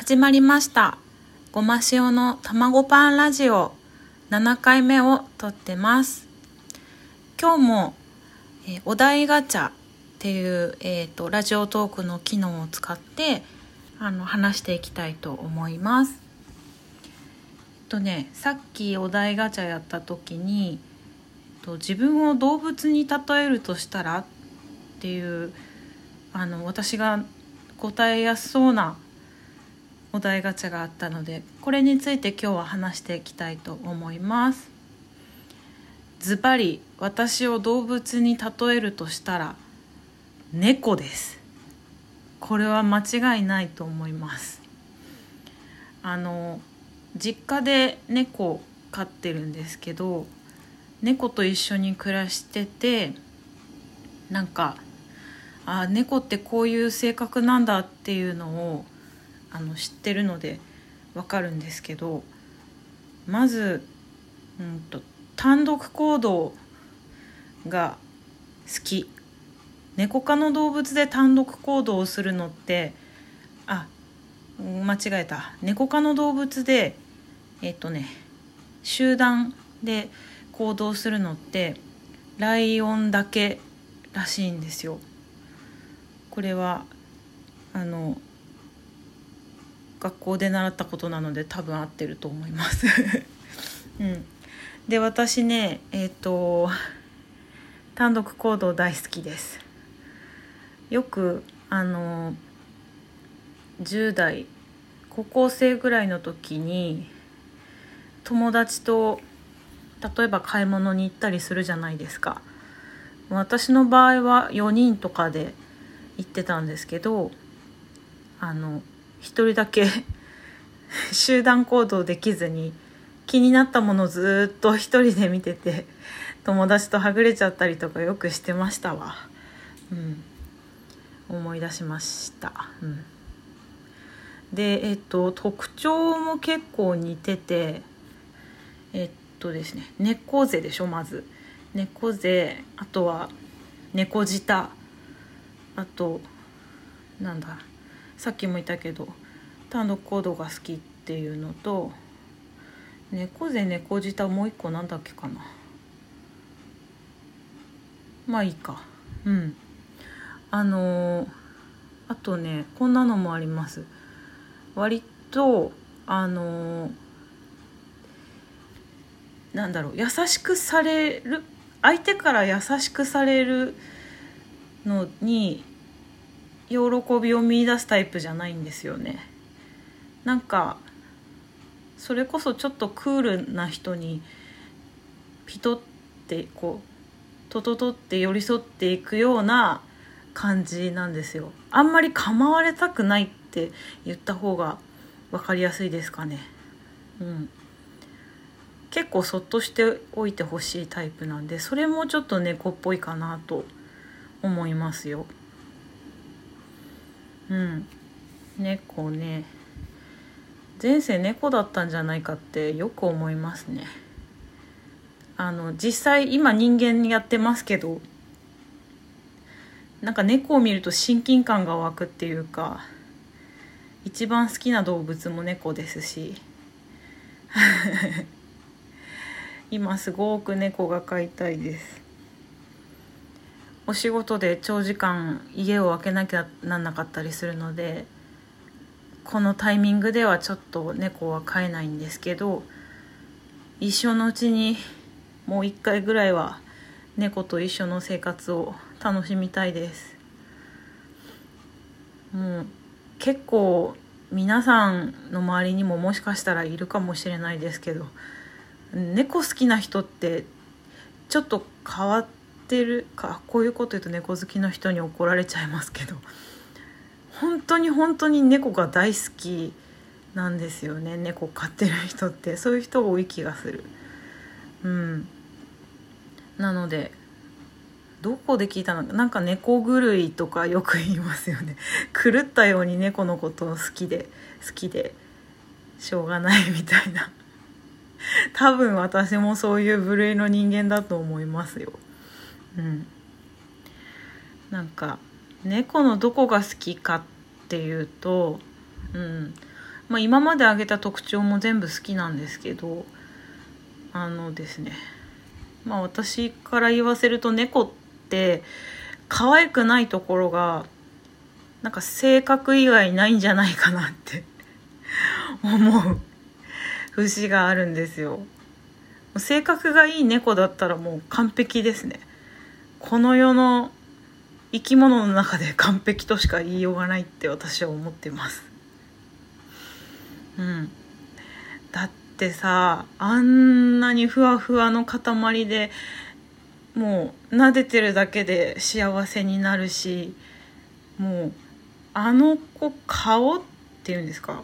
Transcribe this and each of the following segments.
始まりました。ごま塩の卵パンラジオ。7回目を撮ってます。今日も、えーお題ガチャっていう、えー、とラジオトークの機能を使ってあの話していきたいと思います。えっとねさっきお題ガチャやった時に、えっと、自分を動物に例えるとしたらっていうあの私が答えやすそうなお題ガチャがあったのでこれについて今日は話していきたいと思います。ズバリ私を動物に例えるとしたら猫です。これは間違いないと思います。あの実家で猫飼ってるんですけど猫と一緒に暮らしててなんかあ猫ってこういう性格なんだっていうのをあの知ってるのでわかるんですけどまず、うんと、単独行動が好き猫科の動物で単独行動をするのってあ間違えた猫科の動物でえっ、とね集団で行動するのってライオンだけらしいんですよ。これはあの学校で習ったことなので多分合ってると思います。うん、で私ねえっ、と単独行動大好きです。よくあの10代高校生ぐらいの時に友達と例えば買い物に行ったりするじゃないですか。私の場合は4人とかで行ってたんですけどあの一人だけ 集団行動できずに気になったものずっと一人で見てて友達とはぐれちゃったりとかよくしてましたわ。うん。思い出しました。うん。でえっと特徴も結構似ててえっとですね猫背でしょまず。猫背あとは猫舌。あとなんだ。さっきも言ったけど単独行動が好きっていうのと猫背猫舌もう一個なんだっけかな。まあいいか。うん。あのーあとねこんなのもあります。割とあのーなんだろう優しくされる相手から優しくされるのに喜びを見出すタイプじゃないんですよね。なんかそれこそちょっとクールな人にピトってこうトトトって寄り添っていくような感じなんですよ。あんまり構われたくないって言った方が分かりやすいですかね。うん。結構そっとしておいてほしいタイプなんでそれもちょっと猫っぽいかなと思いますよ。うん。猫ね。前世猫だったんじゃないかってよく思いますね。あの実際今人間やってますけどなんか猫を見ると親近感が湧くっていうか一番好きな動物も猫ですし 今すごく猫が飼いたいです。お仕事で長時間家を空けなきゃなんなかったりするのでこのタイミングではちょっと猫は飼えないんですけど一生のうちにもう一回ぐらいは猫と一緒の生活を楽しみたいです。もう結構皆さんの周りにももしかしたらいるかもしれないですけど猫好きな人ってちょっと変わってるかこういうこと言うと猫好きの人に怒られちゃいますけど本当に本当に猫が大好きなんですよね。猫飼ってる人って。そういう人多い気がする。うん。なのでどこで聞いたのか。なんか猫狂いとかよく言いますよね。狂ったように猫のことを好きで好きでしょうがないみたいな。多分私もそういう部類の人間だと思いますよ。うん。なんか猫のどこが好きかっていうとうん。まあ、今まで挙げた特徴も全部好きなんですけどあのですね。まあ私から言わせると猫って可愛くないところがなんか性格以外ないんじゃないかなって 思う節があるんですよ。性格がいい猫だったらもう完璧ですね。この世の生き物の中で完璧としか言いようがないって私は思ってます。うん。だってさあんなにふわふわの塊でもう撫でてるだけで幸せになるしもうあの子顔っていうんですか？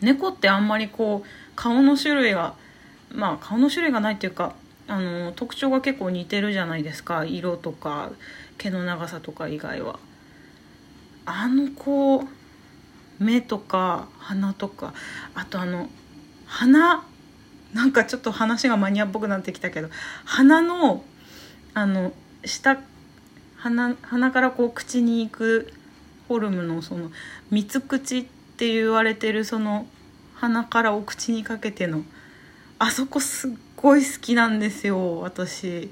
猫ってあんまりこう顔の種類がまあ顔の種類がないっていうかあの特徴が結構似てるじゃないですか。色とか毛の長さとか以外は。あのこう目とか鼻とか。あとあの鼻なんかちょっと話がマニアっぽくなってきたけど鼻のあの下鼻鼻からこう口に行くフォルムのその三つ口って言われてるその鼻からお口にかけてのあそこすっごい好きなんですよ私。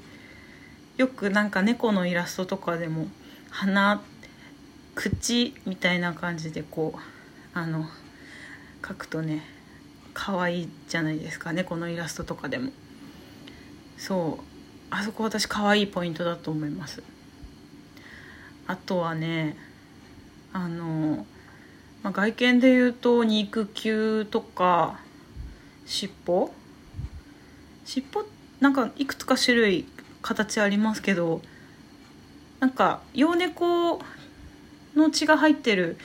よくなんか猫のイラストとかでも鼻口みたいな感じでこうあの描くとね可愛いじゃないですか猫のイラストとかでも。そう。あそこ私可愛いポイントだと思います。あとはねあの、まあ、外見で言うと肉球とか尻尾尻尾なんかいくつか種類形ありますけどなんか洋猫の血が入ってる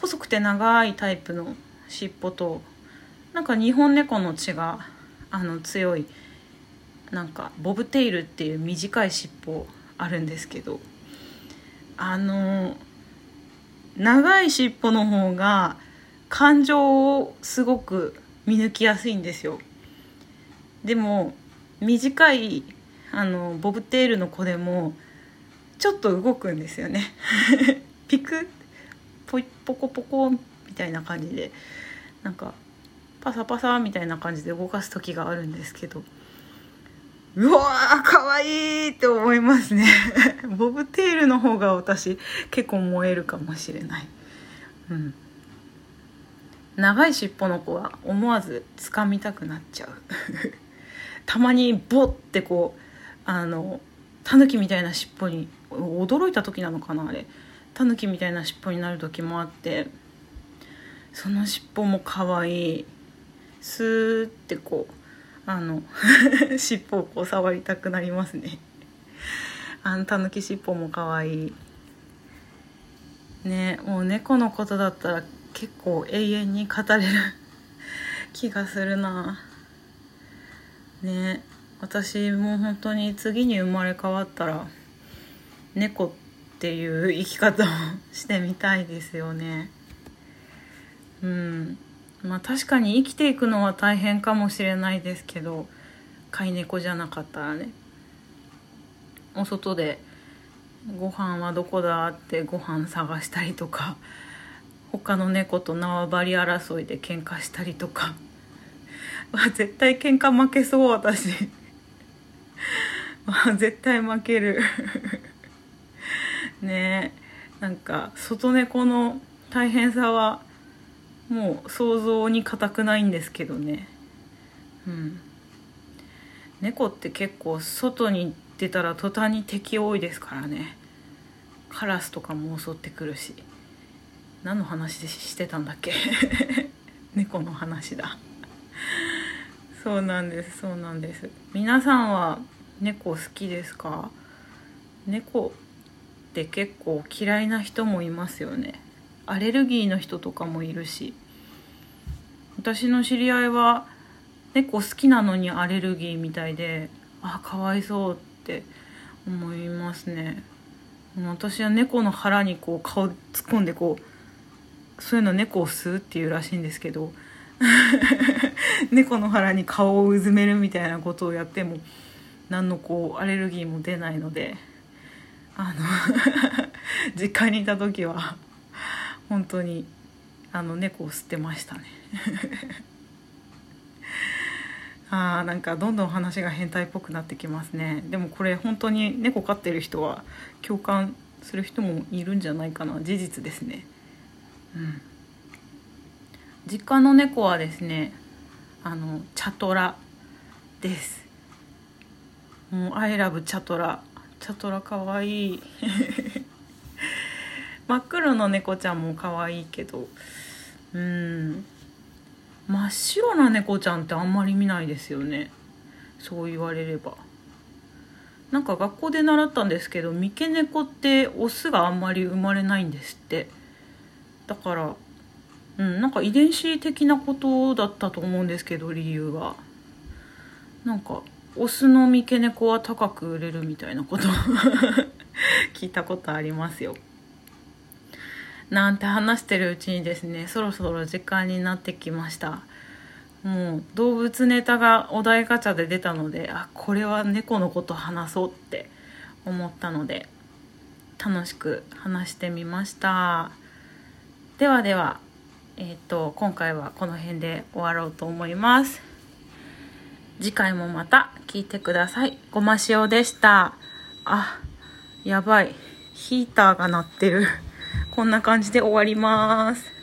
細くて長いタイプの尻尾となんか日本猫の血があの強いなんかボブテイルっていう短い尻尾あるんですけどあの長い尻尾の方が感情をすごく見抜きやすいんですよ。でも短いあのボブテールの子でもちょっと動くんですよね。ピクポイポコポコみたいな感じでなんかパサパサみたいな感じで動かす時があるんですけどうわーかわいいって思いますね。ボブテールの方が私結構燃えるかもしれない。うん。長い尻尾の子は思わず掴みたくなっちゃう。たまにボッてこうあのタヌキみたいな尻尾に驚いた時なのかなあれ。タヌキみたいな尻尾になる時もあってその尻尾も可愛い。スーってこうあの 尻尾をこう触りたくなりますね。あのたぬき尻尾も可愛い。ねもう猫のことだったら結構永遠に語れる気がするな。ね。私も本当に次に生まれ変わったら猫っていう生き方を してみたいですよね。うん。まあ確かに生きていくのは大変かもしれないですけど飼い猫じゃなかったらね。お外でご飯はどこだってご飯探したりとか他の猫と縄張り争いで喧嘩したりとか。絶対喧嘩負けそう私 絶対負ける。ねえ。なんか外猫の大変さはもう想像に難くないんですけどね。うん。猫って結構外に出たら途端に敵多いですからね。カラスとかも襲ってくるし。何の話してたんだっけ？猫の話だ。そうなんですそうなんです。皆さんは猫好きですか？猫って結構嫌いな人もいますよね。アレルギーの人とかもいるし。私の知り合いは猫好きなのにアレルギーみたいであかわいそうって思いますね。私は猫の腹にこう顔突っ込んでこうそういうの猫を吸うっていうらしいんですけど。猫の腹に顔をうずめるみたいなことをやっても何のこうアレルギーも出ないのであの 実家にいた時は本当にあの猫を吸ってましたね。あーなんかどんどん話が変態っぽくなってきますね。でもこれ本当に猫飼ってる人は共感する人もいるんじゃないかな。事実ですね。うん。実家の猫はですねあのチャトラです。もう「アイラブチャトラ」チャトラかわいい。真っ黒の猫ちゃんも可愛いけど。うん。真っ白な猫ちゃんってあんまり見ないですよね。そう言われれば。なんか学校で習ったんですけど三毛猫ってオスがあんまり生まれないんですって。だからうんなんか遺伝子的なことだったと思うんですけど理由は。なんかオスの三毛猫は高く売れるみたいなこと。聞いたことありますよ。なんて話してるうちにですねそろそろ時間になってきました。もう動物ネタがお題ガチャで出たのであこれは猫のこと話そうって思ったので楽しく話してみました。ではでは。えっ、と今回はこの辺で終わろうと思います。次回もまた聞いてください。ごま塩でした。あやばい。ヒーターが鳴ってる。こんな感じで終わります。